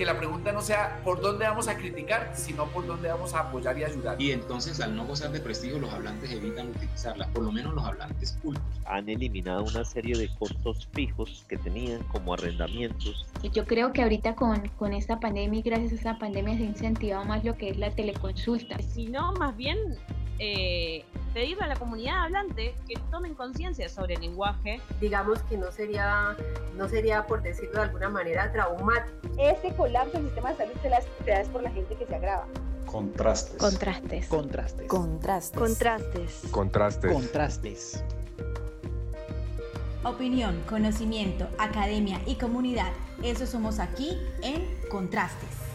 que la pregunta no sea por dónde vamos a criticar, sino por dónde vamos a apoyar y ayudar. Y entonces al no gozar de prestigio los hablantes evitan utilizarlas, por lo menos los hablantes cultos. Han eliminado una serie de costos fijos que tenían como arrendamientos. Yo creo que ahorita con, con esta pandemia y gracias a esta pandemia se ha incentivado más lo que es la teleconsulta. Si no, más bien eh, pedirle a la comunidad hablante que tomen conciencia sobre el lenguaje. Digamos que no sería, no sería por decirlo de alguna manera, traumático. Este colapso del sistema de salud se las es por la gente que se agrava. Contrastes. Contrastes. Contrastes. Contrastes. Contrastes. Contrastes. Contrastes. Opinión, conocimiento, academia y comunidad. Eso somos aquí en Contrastes.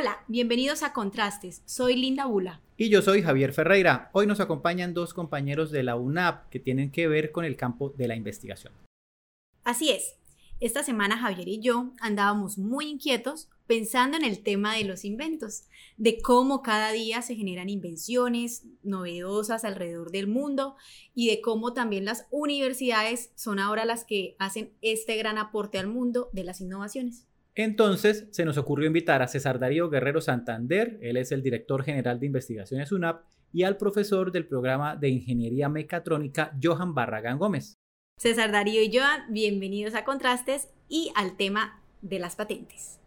Hola, bienvenidos a Contrastes. Soy Linda Bula. Y yo soy Javier Ferreira. Hoy nos acompañan dos compañeros de la UNAP que tienen que ver con el campo de la investigación. Así es. Esta semana Javier y yo andábamos muy inquietos pensando en el tema de los inventos, de cómo cada día se generan invenciones novedosas alrededor del mundo y de cómo también las universidades son ahora las que hacen este gran aporte al mundo de las innovaciones. Entonces se nos ocurrió invitar a César Darío Guerrero Santander, él es el director general de investigaciones UNAP, y al profesor del programa de ingeniería mecatrónica Johan Barragán Gómez. César Darío y Johan, bienvenidos a Contrastes y al tema de las patentes.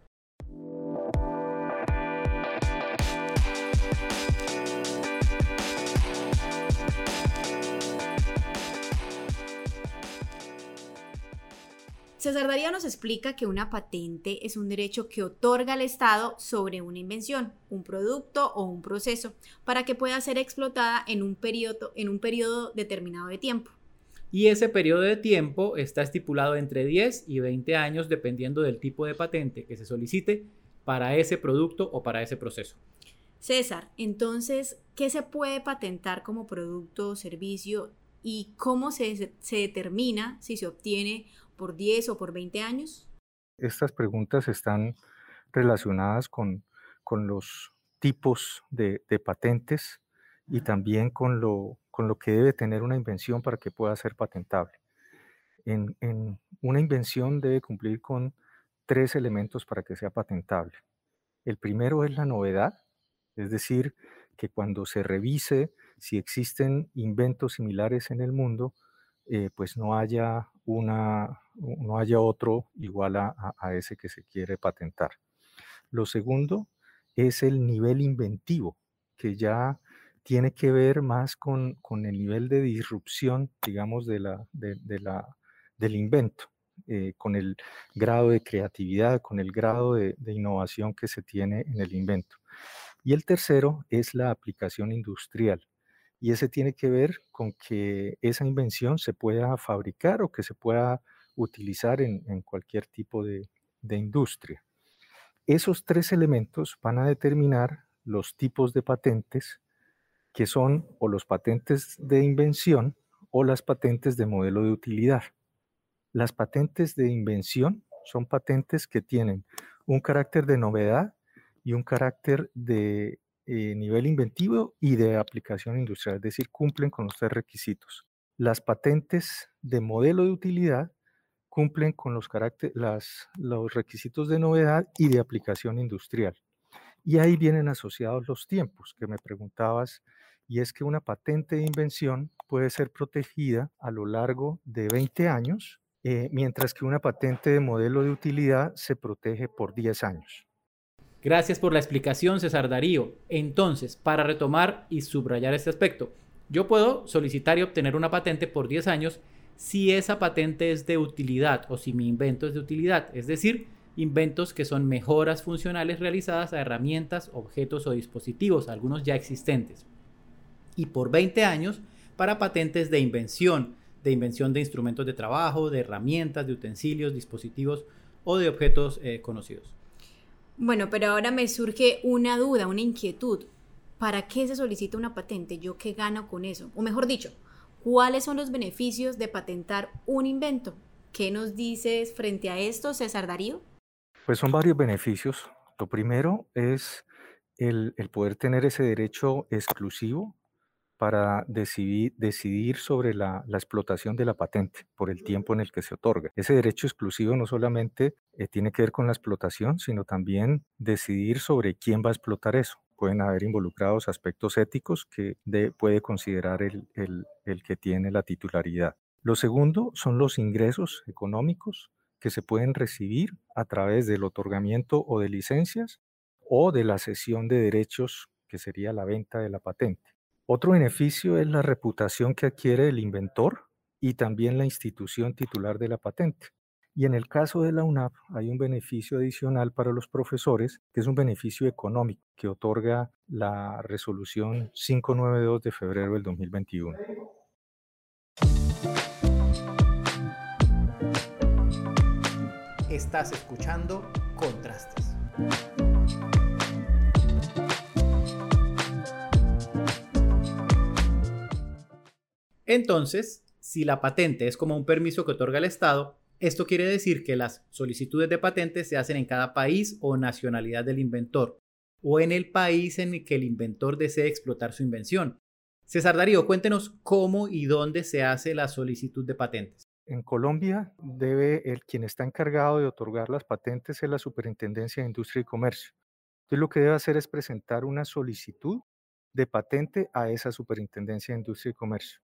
César Darío nos explica que una patente es un derecho que otorga el Estado sobre una invención, un producto o un proceso, para que pueda ser explotada en un periodo, en un periodo determinado de tiempo. Y ese periodo de tiempo está estipulado entre 10 y 20 años dependiendo del tipo de patente que se solicite para ese producto o para ese proceso. César, entonces, ¿qué se puede patentar como producto o servicio y cómo se, se determina si se obtiene por 10 o por 20 años? Estas preguntas están relacionadas con, con los tipos de, patentes y también con lo, con lo que debe tener una invención para que pueda ser patentable. En, en, una invención debe cumplir con tres elementos para que sea patentable. El primero es la novedad, es decir, que cuando se revise si existen inventos similares en el mundo, eh, pues no haya, una, no haya otro igual a, ese que se quiere patentar. Lo segundo es el nivel inventivo, que ya tiene que ver más con, el nivel de disrupción, digamos, de la, de, la, del invento, eh, con el grado de creatividad, con el grado de, innovación que se tiene en el invento. Y el tercero es la aplicación industrial, y ese tiene que ver con que esa invención se pueda fabricar o que se pueda utilizar en, cualquier tipo de, industria. Esos tres elementos van a determinar los tipos de patentes que son o los patentes de invención o las patentes de modelo de utilidad. Las patentes de invención son patentes que tienen un carácter de novedad y un carácter de eh, nivel inventivo y de aplicación industrial, es decir, cumplen con los tres requisitos. Las patentes de modelo de utilidad cumplen con los, requisitos de novedad y de aplicación industrial. Y ahí vienen asociados los tiempos que me preguntabas, y es que una patente de invención puede ser protegida a lo largo de 20 años, eh, mientras que una patente de modelo de utilidad se protege por 10 años. Gracias por la explicación, César Darío. Entonces, para retomar y subrayar este aspecto, yo puedo solicitar y obtener una patente por 10 años si esa patente es de utilidad o si mi invento es de utilidad, es decir, inventos que son mejoras funcionales realizadas a herramientas, objetos o dispositivos, algunos ya existentes. Y por 20 años para patentes de invención, de invención de instrumentos de trabajo, de herramientas, de utensilios, dispositivos o de objetos eh, conocidos. Bueno, pero ahora me surge una duda, una inquietud. ¿Para qué se solicita una patente? ¿Yo qué gano con eso? O mejor dicho, ¿cuáles son los beneficios de patentar un invento? ¿Qué nos dices frente a esto, César Darío? Pues son varios beneficios. Lo primero es el, poder tener ese derecho exclusivo para decidir, sobre la, explotación de la patente por el tiempo en el que se otorga. Ese derecho exclusivo no solamente eh, tiene que ver con la explotación, sino también decidir sobre quién va a explotar eso. Pueden haber involucrados aspectos éticos que de, puede considerar el que tiene la titularidad. Lo segundo son los ingresos económicos que se pueden recibir a través del otorgamiento o de licencias o de la cesión de derechos, que sería la venta de la patente. Otro beneficio es la reputación que adquiere el inventor y también la institución titular de la patente. Y en el caso de la UNAP hay un beneficio adicional para los profesores, que es un beneficio económico que otorga la resolución 592 de febrero del 2021. Estás escuchando Contrastes. Entonces, si la patente es como un permiso que otorga el Estado, esto quiere decir que las solicitudes de patente se hacen en cada país o nacionalidad del inventor, o en el país en el que el inventor desee explotar su invención. César Darío, cuéntenos cómo y dónde se hace la solicitud de patentes. En Colombia debe el quien está encargado de otorgar las patentes es la Superintendencia de Industria y Comercio. Entonces lo que debe hacer es presentar una solicitud de patente a esa Superintendencia de Industria y Comercio.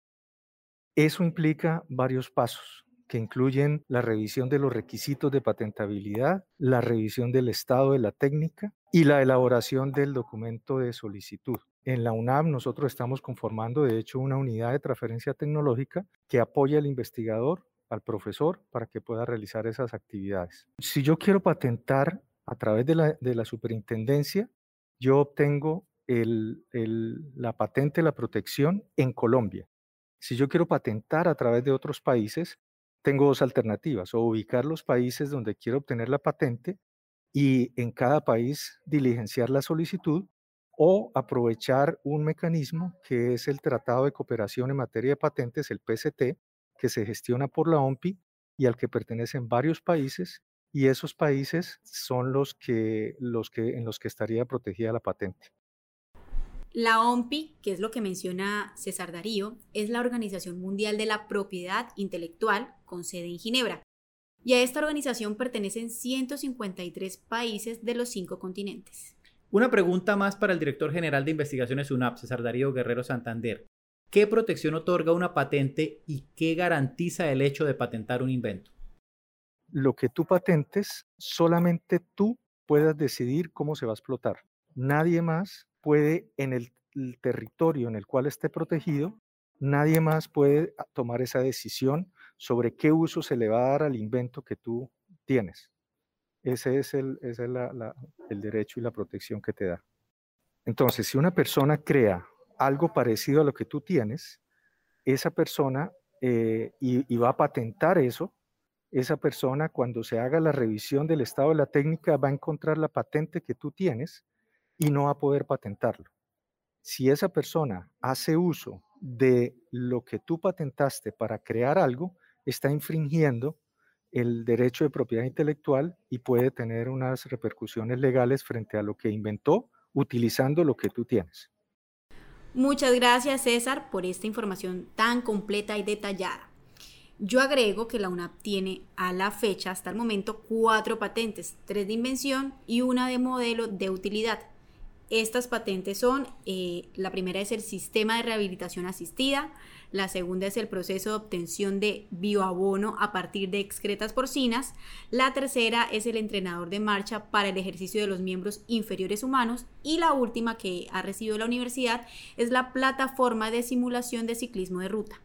Eso implica varios pasos que incluyen la revisión de los requisitos de patentabilidad, la revisión del estado de la técnica y la elaboración del documento de solicitud. En la UNAM nosotros estamos conformando, de hecho, una unidad de transferencia tecnológica que apoya al investigador, al profesor, para que pueda realizar esas actividades. Si yo quiero patentar a través de la, de la superintendencia, yo obtengo la patente, la protección en Colombia. Si yo quiero patentar a través de otros países, tengo dos alternativas, o ubicar los países donde quiero obtener la patente y en cada país diligenciar la solicitud o aprovechar un mecanismo que es el Tratado de Cooperación en Materia de Patentes, el PCT, que se gestiona por la OMPI y al que pertenecen varios países y esos países son los que, los que, en los que estaría protegida la patente. La OMPI, que es lo que menciona César Darío, es la Organización Mundial de la Propiedad Intelectual con sede en Ginebra. Y a esta organización pertenecen 153 países de los cinco continentes. Una pregunta más para el director general de investigaciones UNAP, César Darío Guerrero Santander. ¿Qué protección otorga una patente y qué garantiza el hecho de patentar un invento? Lo que tú patentes, solamente tú puedas decidir cómo se va a explotar. Nadie más puede, en el, territorio en el cual esté protegido, nadie más puede tomar esa decisión sobre qué uso se le va a dar al invento que tú tienes. Ese es, el, ese es el derecho y la protección que te da. Entonces, si una persona crea algo parecido a lo que tú tienes, esa persona, eh, y, va a patentar eso, esa persona cuando se haga la revisión del estado de la técnica va a encontrar la patente que tú tienes y no va a poder patentarlo. Si esa persona hace uso de lo que tú patentaste para crear algo, está infringiendo el derecho de propiedad intelectual y puede tener unas repercusiones legales frente a lo que inventó utilizando lo que tú tienes. Muchas gracias César por esta información tan completa y detallada. Yo agrego que la UNAP tiene a la fecha, hasta el momento, cuatro patentes, tres de invención y una de modelo de utilidad. Estas patentes son, eh, la primera es el sistema de rehabilitación asistida, la segunda es el proceso de obtención de bioabono a partir de excretas porcinas, la tercera es el entrenador de marcha para el ejercicio de los miembros inferiores humanos y la última que ha recibido la universidad es la plataforma de simulación de ciclismo de ruta.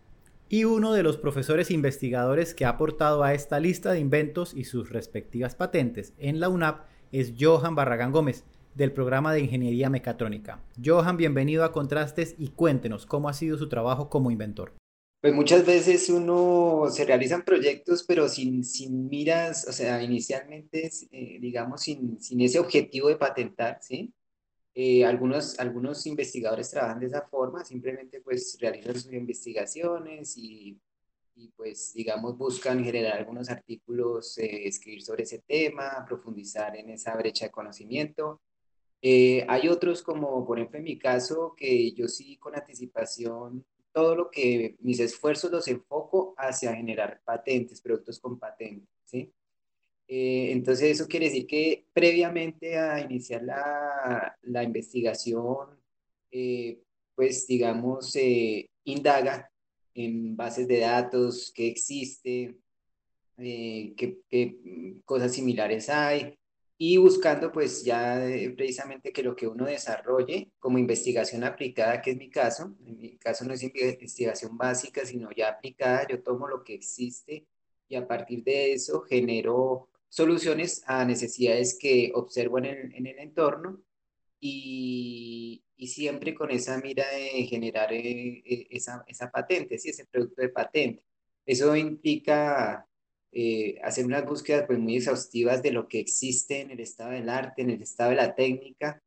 Y uno de los profesores investigadores que ha aportado a esta lista de inventos y sus respectivas patentes en la UNAP es Johan Barragán Gómez del programa de Ingeniería Mecatrónica. Johan, bienvenido a Contrastes y cuéntenos cómo ha sido su trabajo como inventor. Pues muchas veces uno se realizan proyectos, pero sin, sin miras, o sea, inicialmente, eh, digamos, sin, sin, ese objetivo de patentar, ¿sí? Eh, algunos, algunos investigadores trabajan de esa forma, simplemente pues realizan sus investigaciones y, y pues, digamos, buscan generar algunos artículos, eh, escribir sobre ese tema, profundizar en esa brecha de conocimiento Eh, hay otros como, por ejemplo, en mi caso, que yo sí con anticipación, todo lo que mis esfuerzos los enfoco hacia generar patentes, productos con patentes, ¿sí? Eh, entonces eso quiere decir que previamente a iniciar la, la investigación, eh, pues digamos, indaga en bases de datos, qué existe, qué, qué cosas similares hay, y buscando pues ya precisamente que lo que uno desarrolle como investigación aplicada, que es mi caso, en mi caso no es investigación básica, sino ya aplicada, yo tomo lo que existe y a partir de eso genero soluciones a necesidades que observo en el, en el entorno y, y, siempre con esa mira de generar eh, eh, esa, esa patente, ¿sí? ese producto de patente. Eso implica eh, hacer unas búsquedas pues, muy exhaustivas de lo que existe en el estado del arte, en el estado de la técnica,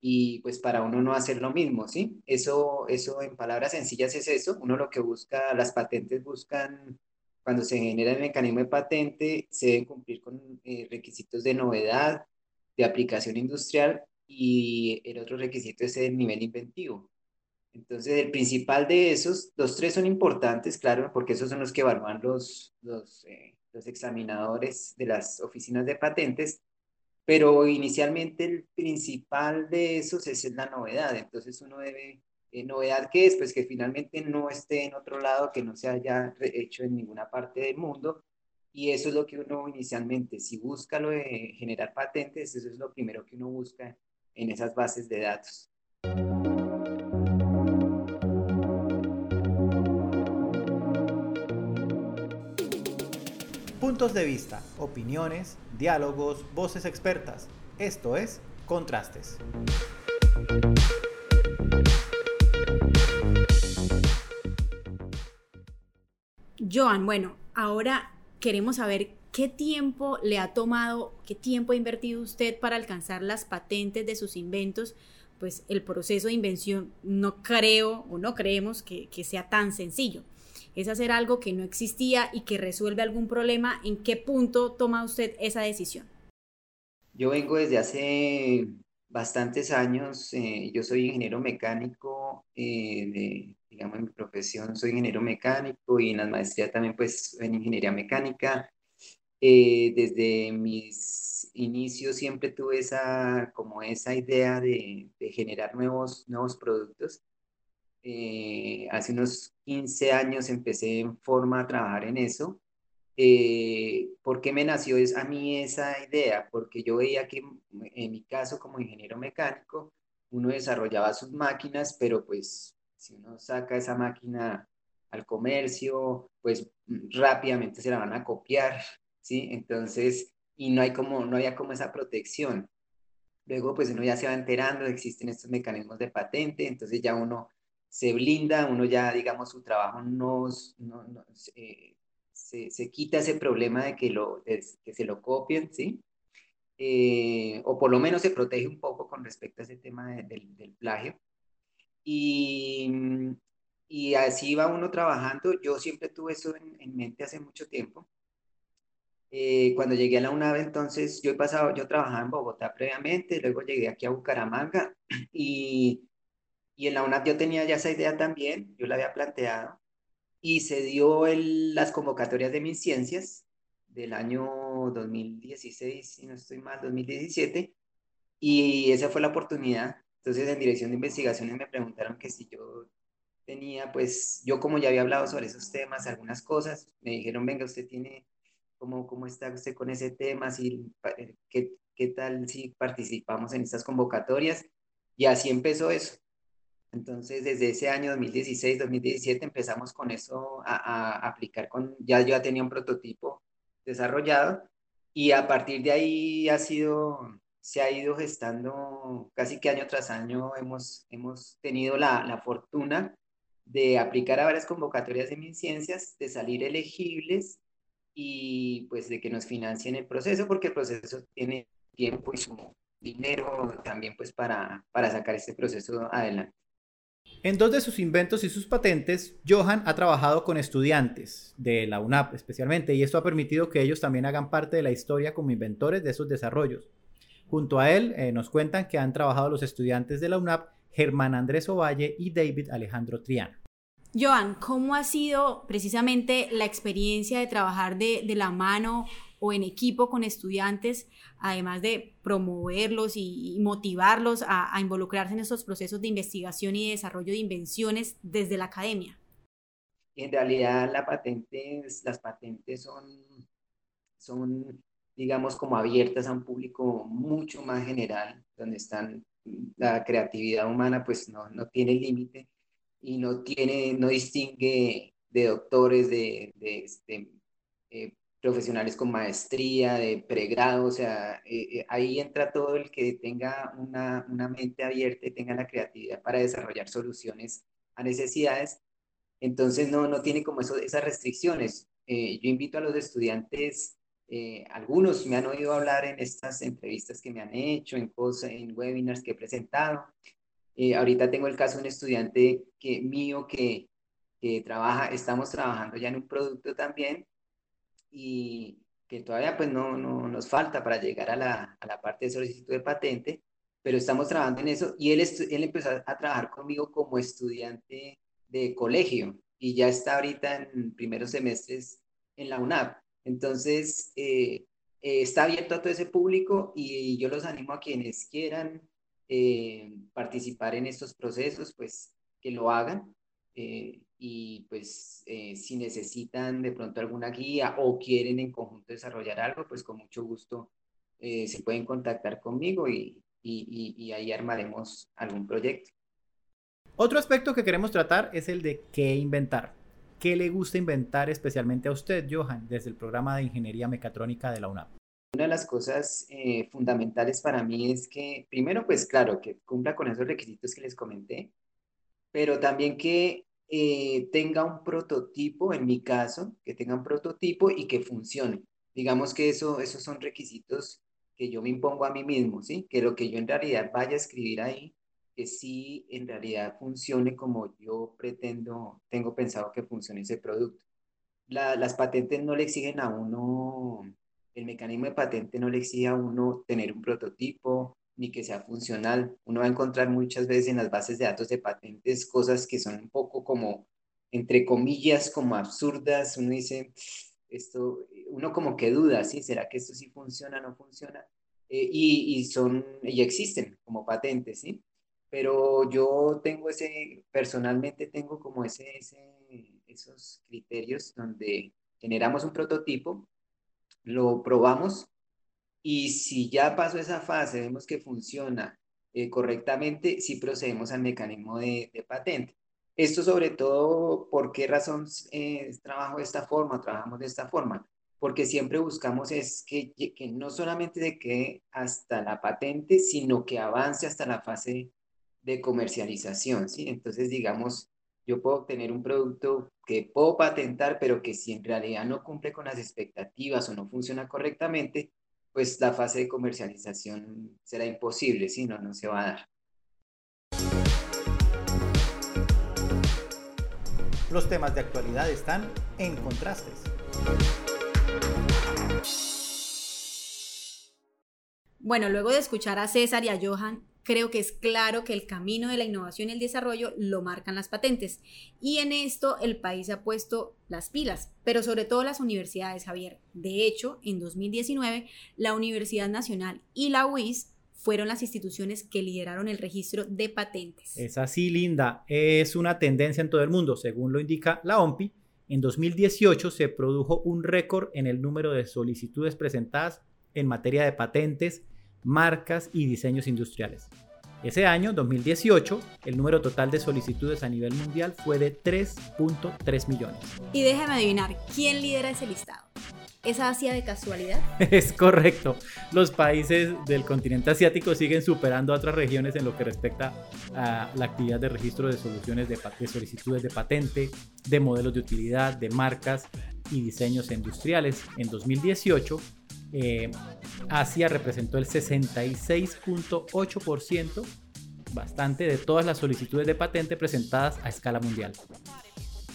y pues para uno no hacer lo mismo, ¿sí? Eso, eso en palabras sencillas es eso, uno lo que busca, las patentes buscan, cuando se genera el mecanismo de patente, se deben cumplir con eh, requisitos de novedad, de aplicación industrial, y el otro requisito es el nivel inventivo. Entonces, el principal de esos, los tres son importantes, claro, porque esos son los que evalúan los, los, eh, los examinadores de las oficinas de patentes, pero inicialmente el principal de esos es la novedad. Entonces, uno debe, eh, ¿novedad qué es? Pues que finalmente no esté en otro lado, que no se haya hecho en ninguna parte del mundo. Y eso es lo que uno inicialmente, si busca lo de generar patentes, eso es lo primero que uno busca en esas bases de datos. Puntos de vista, opiniones, diálogos, voces expertas. Esto es Contrastes. Joan, bueno, ahora queremos saber qué tiempo le ha tomado, qué tiempo ha invertido usted para alcanzar las patentes de sus inventos. Pues el proceso de invención no creo o no creemos que, que sea tan sencillo es hacer algo que no existía y que resuelve algún problema, ¿en qué punto toma usted esa decisión? Yo vengo desde hace bastantes años, eh, yo soy ingeniero mecánico, eh, digamos en mi profesión soy ingeniero mecánico y en la maestría también pues en ingeniería mecánica. Eh, desde mis inicios siempre tuve esa, como esa idea de, de generar nuevos, nuevos productos eh, hace unos 15 años empecé en forma a trabajar en eso. Eh, ¿Por qué me nació es a mí esa idea? Porque yo veía que en mi caso como ingeniero mecánico, uno desarrollaba sus máquinas, pero pues si uno saca esa máquina al comercio, pues rápidamente se la van a copiar, ¿sí? Entonces, y no hay como, no había como esa protección. Luego, pues uno ya se va enterando, existen estos mecanismos de patente, entonces ya uno se blinda, uno ya, digamos, su trabajo no, se, se, quita ese problema de que, lo, que se lo copien, ¿sí? Eh, o por lo menos se protege un poco con respecto a ese tema del plagio. Y, y, así va uno trabajando. Yo siempre tuve eso en, mente hace mucho tiempo. Eh, cuando llegué a la UNAV, entonces yo he pasado, yo trabajaba en Bogotá previamente, luego llegué aquí a Bucaramanga y y en la UNAP yo tenía ya esa idea también, yo la había planteado, y se dio el, las convocatorias de mis ciencias del año 2016, si no estoy mal, 2017, y esa fue la oportunidad. Entonces en dirección de investigaciones me preguntaron que si yo tenía, pues yo como ya había hablado sobre esos temas, algunas cosas, me dijeron, venga, usted tiene, ¿cómo, cómo está usted con ese tema? Si, eh, ¿qué, ¿Qué tal si participamos en estas convocatorias? Y así empezó eso. Entonces, desde ese año 2016, 2017 empezamos con eso a, aplicar con, ya yo ya tenía un prototipo desarrollado y a partir de ahí ha sido, se ha ido gestando casi que año tras año hemos, hemos tenido la, la fortuna de aplicar a varias convocatorias de ciencias, de salir elegibles y pues de que nos financien el proceso, porque el proceso tiene tiempo y su dinero también pues para, para sacar este proceso adelante. En dos de sus inventos y sus patentes, Johan ha trabajado con estudiantes de la UNAP especialmente, y esto ha permitido que ellos también hagan parte de la historia como inventores de esos desarrollos. Junto a él eh, nos cuentan que han trabajado los estudiantes de la UNAP Germán Andrés Ovalle y David Alejandro Triana. Joan, ¿cómo ha sido precisamente la experiencia de trabajar de, de la mano o en equipo con estudiantes, además de promoverlos y, motivarlos a, a, involucrarse en estos procesos de investigación y desarrollo de invenciones desde la academia? En realidad la patente, las patentes son, son, digamos, como abiertas a un público mucho más general, donde están la creatividad humana pues no, no tiene límite y no tiene, no distingue de doctores, de, de, de eh, profesionales con maestría, de pregrado, o sea, eh, eh, ahí entra todo el que tenga una, una, mente abierta y tenga la creatividad para desarrollar soluciones a necesidades. Entonces no, no tiene como eso, esas restricciones. Eh, yo invito a los estudiantes, algunos me han oído hablar en estas entrevistas que me han hecho, en, cosas, en webinars que he presentado. Ahorita tengo el caso de un estudiante que, mío que, que trabaja, estamos trabajando ya en un producto también y que todavía pues no, no nos falta para llegar a la, a la parte de solicitud de patente, pero estamos trabajando en eso y él, él empezó a trabajar conmigo como estudiante de colegio y ya está ahorita en primeros semestres en la UNAP. Entonces, eh, eh, está abierto a todo ese público y yo los animo a quienes quieran eh, participar en estos procesos, pues que lo hagan. Y pues si necesitan de pronto alguna guía o quieren en conjunto desarrollar algo, pues con mucho gusto se pueden contactar conmigo y, y, y ahí armaremos algún proyecto. Otro aspecto que queremos tratar es el de qué inventar. ¿Qué le gusta inventar especialmente a usted, Johan, desde el programa de Ingeniería Mecatrónica de la UNAP? Una de las cosas eh, fundamentales para mí es que, primero, pues claro, que cumpla con esos requisitos que les comenté, pero también que eh, tenga un prototipo, en mi caso, que tenga un prototipo y que funcione. Digamos que eso, esos son requisitos que yo me impongo a mí mismo, ¿sí? Que lo que yo en realidad vaya a escribir ahí que sí en realidad funcione como yo pretendo, tengo pensado que funcione ese producto. las patentes no le exigen a uno, el mecanismo de patente no le exige a uno tener un prototipo ni que sea funcional. Uno va a encontrar muchas veces en las bases de datos de patentes cosas que son un poco como, entre comillas, como absurdas. Uno dice, esto, uno como que duda, ¿sí? ¿Será que esto sí funciona, no funciona? Eh, y, y, son, y existen como patentes, ¿sí? pero yo tengo ese, personalmente tengo como ese, esos criterios donde generamos un prototipo, lo probamos y si ya pasó esa fase, vemos que funciona eh, correctamente, sí procedemos al mecanismo de, patente. Esto sobre todo, ¿por qué razón eh, trabajo de esta forma, trabajamos de esta forma? Porque siempre buscamos es que, que no solamente de que hasta la patente, sino que avance hasta la fase de comercialización, ¿sí? Entonces, digamos, yo puedo obtener un producto que puedo patentar, pero que si en realidad no cumple con las expectativas o no funciona correctamente, pues la fase de comercialización será imposible, ¿sí? No, no se va a dar. Los temas de actualidad están en contrastes. Bueno, luego de escuchar a César y a Johan, creo que es claro que el camino de la innovación y el desarrollo lo marcan las patentes. Y en esto el país ha puesto las pilas, pero sobre todo las universidades, Javier. De hecho, en 2019, la Universidad Nacional y la UIS fueron las instituciones que lideraron el registro de patentes. Es así, Linda. Es una tendencia en todo el mundo, según lo indica la OMPI. En 2018 se produjo un récord en el número de solicitudes presentadas en materia de patentes marcas y diseños industriales. Ese año, 2018, el número total de solicitudes a nivel mundial fue de 3.3 millones. Y déjame adivinar, ¿quién lidera ese listado? ¿Es Asia de casualidad? Es correcto. Los países del continente asiático siguen superando a otras regiones en lo que respecta a la actividad de registro de soluciones de, de solicitudes de patente, de modelos de utilidad, de marcas y diseños industriales. En 2018, eh, Asia representó el 66.8%, bastante, de todas las solicitudes de patente presentadas a escala mundial.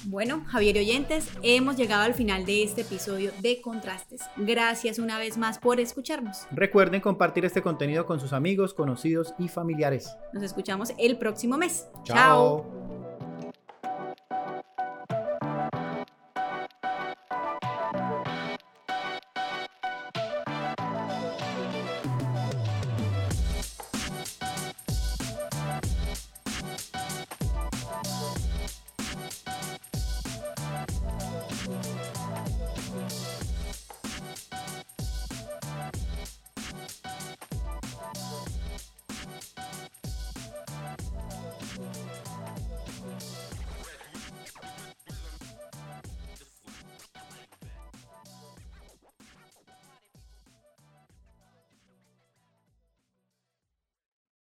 Bueno, Javier y oyentes, hemos llegado al final de este episodio de Contrastes. Gracias una vez más por escucharnos. Recuerden compartir este contenido con sus amigos, conocidos y familiares. Nos escuchamos el próximo mes. Chao.